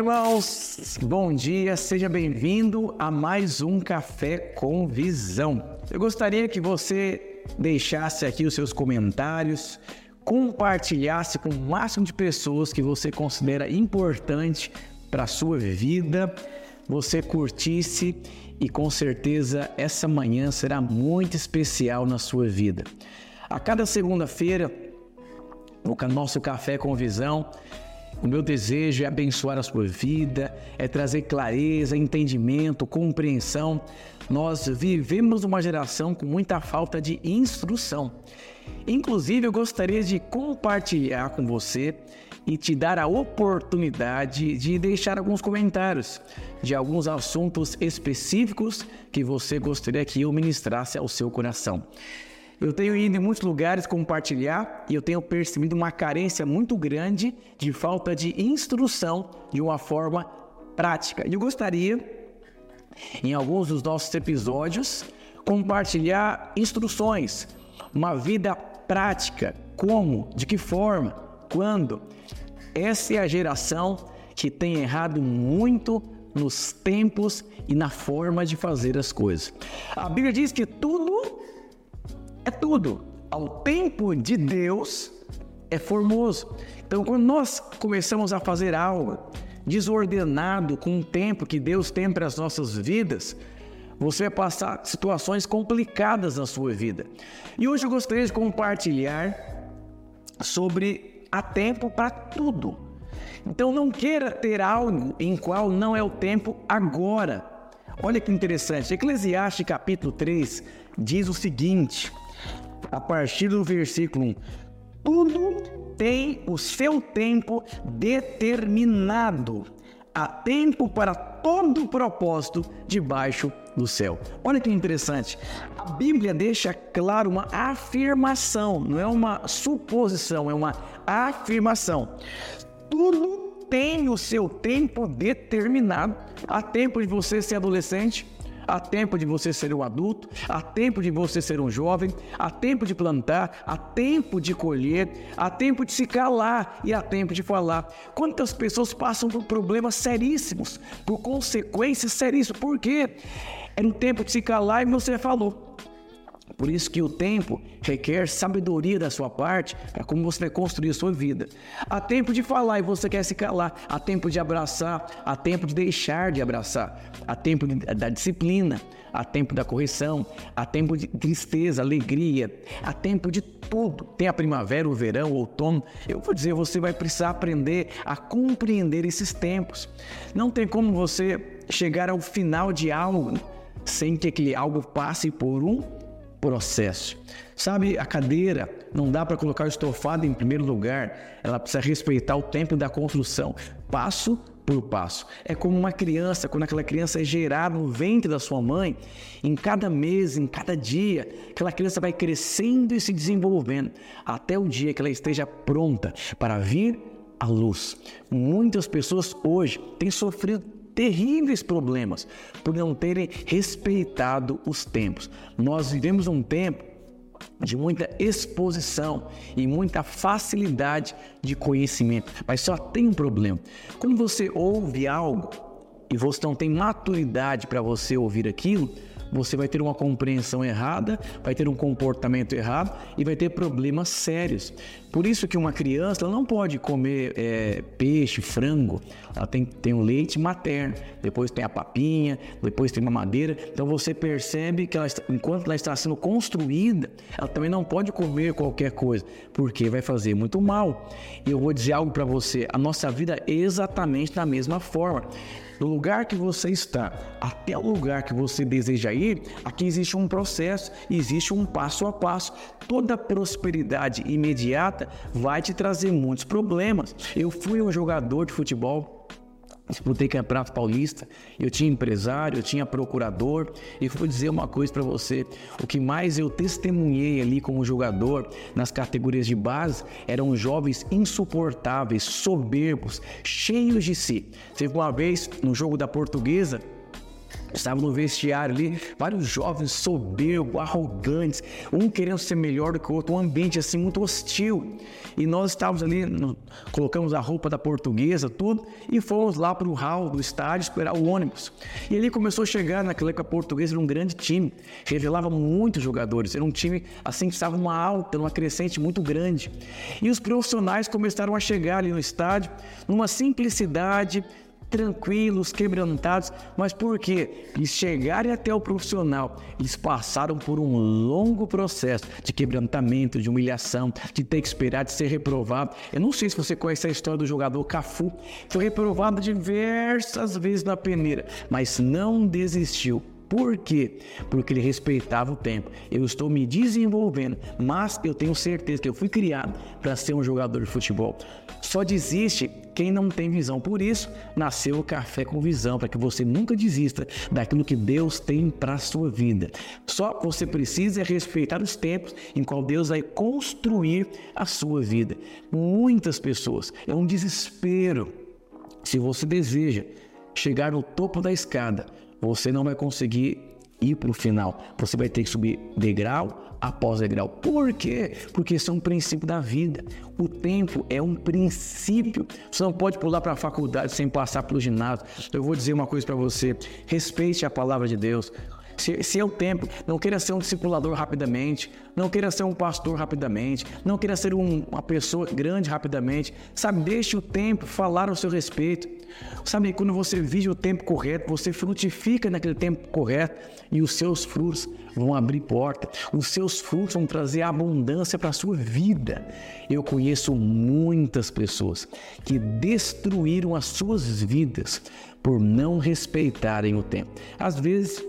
irmãos! Bom dia, seja bem-vindo a mais um Café com Visão. Eu gostaria que você deixasse aqui os seus comentários, compartilhasse com o máximo de pessoas que você considera importante para a sua vida, você curtisse e com certeza essa manhã será muito especial na sua vida. A cada segunda-feira, no nosso Café com Visão, o meu desejo é abençoar a sua vida, é trazer clareza, entendimento, compreensão. Nós vivemos uma geração com muita falta de instrução. Inclusive, eu gostaria de compartilhar com você e te dar a oportunidade de deixar alguns comentários de alguns assuntos específicos que você gostaria que eu ministrasse ao seu coração. Eu tenho ido em muitos lugares compartilhar e eu tenho percebido uma carência muito grande de falta de instrução de uma forma prática. E eu gostaria, em alguns dos nossos episódios, compartilhar instruções, uma vida prática, como, de que forma, quando. Essa é a geração que tem errado muito nos tempos e na forma de fazer as coisas. A Bíblia diz que tudo é tudo. Ao tempo de Deus é formoso. Então, quando nós começamos a fazer algo desordenado com o tempo que Deus tem para as nossas vidas, você vai passar situações complicadas na sua vida. E hoje eu gostaria de compartilhar sobre a tempo para tudo. Então não queira ter algo em qual não é o tempo agora. Olha que interessante. Eclesiastes capítulo 3 diz o seguinte: a partir do versículo 1. Tudo tem o seu tempo determinado. Há tempo para todo propósito debaixo do céu. Olha que interessante. A Bíblia deixa claro uma afirmação, não é uma suposição, é uma afirmação. Tudo tem o seu tempo determinado. Há tempo de você ser adolescente, Há tempo de você ser um adulto, há tempo de você ser um jovem, há tempo de plantar, há tempo de colher, há tempo de se calar e há tempo de falar. Quantas pessoas passam por problemas seríssimos, por consequências seríssimas? Por quê? Era um tempo de se calar e você falou. Por isso que o tempo requer sabedoria da sua parte para como você vai construir a sua vida. Há tempo de falar e você quer se calar. Há tempo de abraçar, há tempo de deixar de abraçar. Há tempo de, da disciplina, há tempo da correção, há tempo de tristeza, alegria, há tempo de tudo. Tem a primavera, o verão, o outono. Eu vou dizer, você vai precisar aprender a compreender esses tempos. Não tem como você chegar ao final de algo sem que aquele algo passe por um processo. Sabe, a cadeira não dá para colocar o estofado em primeiro lugar, ela precisa respeitar o tempo da construção, passo por passo. É como uma criança, quando aquela criança é gerada no ventre da sua mãe, em cada mês, em cada dia, aquela criança vai crescendo e se desenvolvendo até o dia que ela esteja pronta para vir à luz. Muitas pessoas hoje têm sofrido terríveis problemas por não terem respeitado os tempos. Nós vivemos um tempo de muita exposição e muita facilidade de conhecimento, mas só tem um problema. Quando você ouve algo e você não tem maturidade para você ouvir aquilo, você vai ter uma compreensão errada, vai ter um comportamento errado e vai ter problemas sérios. Por isso que uma criança não pode comer é, peixe, frango, ela tem, tem o leite materno, depois tem a papinha, depois tem uma madeira. Então você percebe que ela, enquanto ela está sendo construída, ela também não pode comer qualquer coisa, porque vai fazer muito mal. E eu vou dizer algo para você: a nossa vida é exatamente da mesma forma do lugar que você está até o lugar que você deseja ir, aqui existe um processo, existe um passo a passo. Toda prosperidade imediata vai te trazer muitos problemas. Eu fui um jogador de futebol disputei campeonato paulista, eu tinha empresário, eu tinha procurador, e vou dizer uma coisa para você, o que mais eu testemunhei ali como jogador nas categorias de base eram jovens insuportáveis, soberbos, cheios de si. Teve uma vez no jogo da Portuguesa, Estava no vestiário ali, vários jovens soberbos, arrogantes, um querendo ser melhor do que o outro, um ambiente assim muito hostil. E nós estávamos ali, colocamos a roupa da portuguesa, tudo, e fomos lá para o hall do estádio esperar o ônibus. E ali começou a chegar, naquela época, a portuguesa era um grande time, revelava muitos jogadores, era um time assim que estava numa alta, numa crescente muito grande. E os profissionais começaram a chegar ali no estádio, numa simplicidade, tranquilos, quebrantados, mas por quê? Eles chegarem até o profissional, eles passaram por um longo processo de quebrantamento, de humilhação, de ter que esperar, de ser reprovado. Eu não sei se você conhece a história do jogador Cafu, foi reprovado diversas vezes na peneira, mas não desistiu. Por quê? Porque ele respeitava o tempo. Eu estou me desenvolvendo, mas eu tenho certeza que eu fui criado para ser um jogador de futebol. Só desiste quem não tem visão. Por isso, nasceu o Café com Visão, para que você nunca desista daquilo que Deus tem para a sua vida. Só você precisa respeitar os tempos em qual Deus vai construir a sua vida. Muitas pessoas, é um desespero. Se você deseja chegar no topo da escada, você não vai conseguir ir para o final. Você vai ter que subir degrau após degrau. Por quê? Porque isso é um princípio da vida. O tempo é um princípio. Você não pode pular para a faculdade sem passar pelo ginásio. Eu vou dizer uma coisa para você: respeite a palavra de Deus. Se, se é o tempo, não queira ser um discipulador rapidamente, não queira ser um pastor rapidamente, não queira ser um, uma pessoa grande rapidamente. Sabe, deixe o tempo falar ao seu respeito. Sabe, quando você vive o tempo correto, você frutifica naquele tempo correto e os seus frutos vão abrir porta, os seus frutos vão trazer abundância para a sua vida. Eu conheço muitas pessoas que destruíram as suas vidas por não respeitarem o tempo. Às vezes,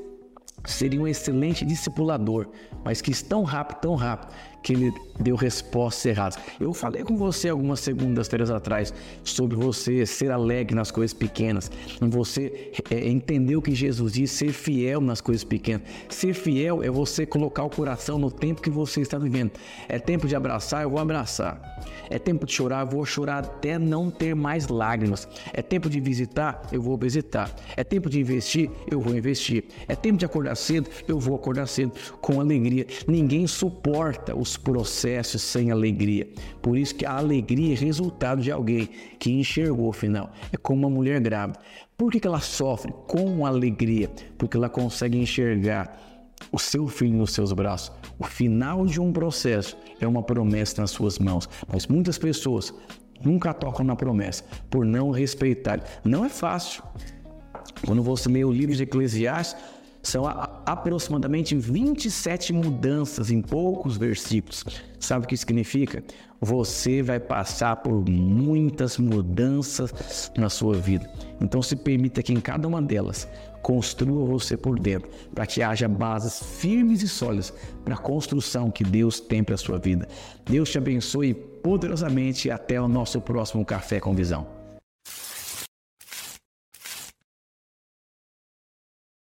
seria um excelente discipulador, mas que tão rápido, tão rápido, que ele deu respostas erradas. Eu falei com você algumas segundas-feiras atrás sobre você ser alegre nas coisas pequenas, você é, entender o que Jesus diz, ser fiel nas coisas pequenas. Ser fiel é você colocar o coração no tempo que você está vivendo. É tempo de abraçar, eu vou abraçar. É tempo de chorar, eu vou chorar até não ter mais lágrimas. É tempo de visitar, eu vou visitar. É tempo de investir, eu vou investir. É tempo de acordar cedo, eu vou acordar cedo com alegria. Ninguém suporta os processos sem alegria. Por isso que a alegria é resultado de alguém que enxergou o final. É como uma mulher grávida. Por que, que ela sofre com alegria? Porque ela consegue enxergar o seu filho nos seus braços. O final de um processo é uma promessa nas suas mãos. Mas muitas pessoas nunca tocam na promessa por não respeitar. Não é fácil. Quando você lê o livro de Eclesiastes, são aproximadamente 27 mudanças em poucos versículos. Sabe o que significa? Você vai passar por muitas mudanças na sua vida. Então se permita que em cada uma delas construa você por dentro, para que haja bases firmes e sólidas para a construção que Deus tem para a sua vida. Deus te abençoe poderosamente e até o nosso próximo Café com Visão.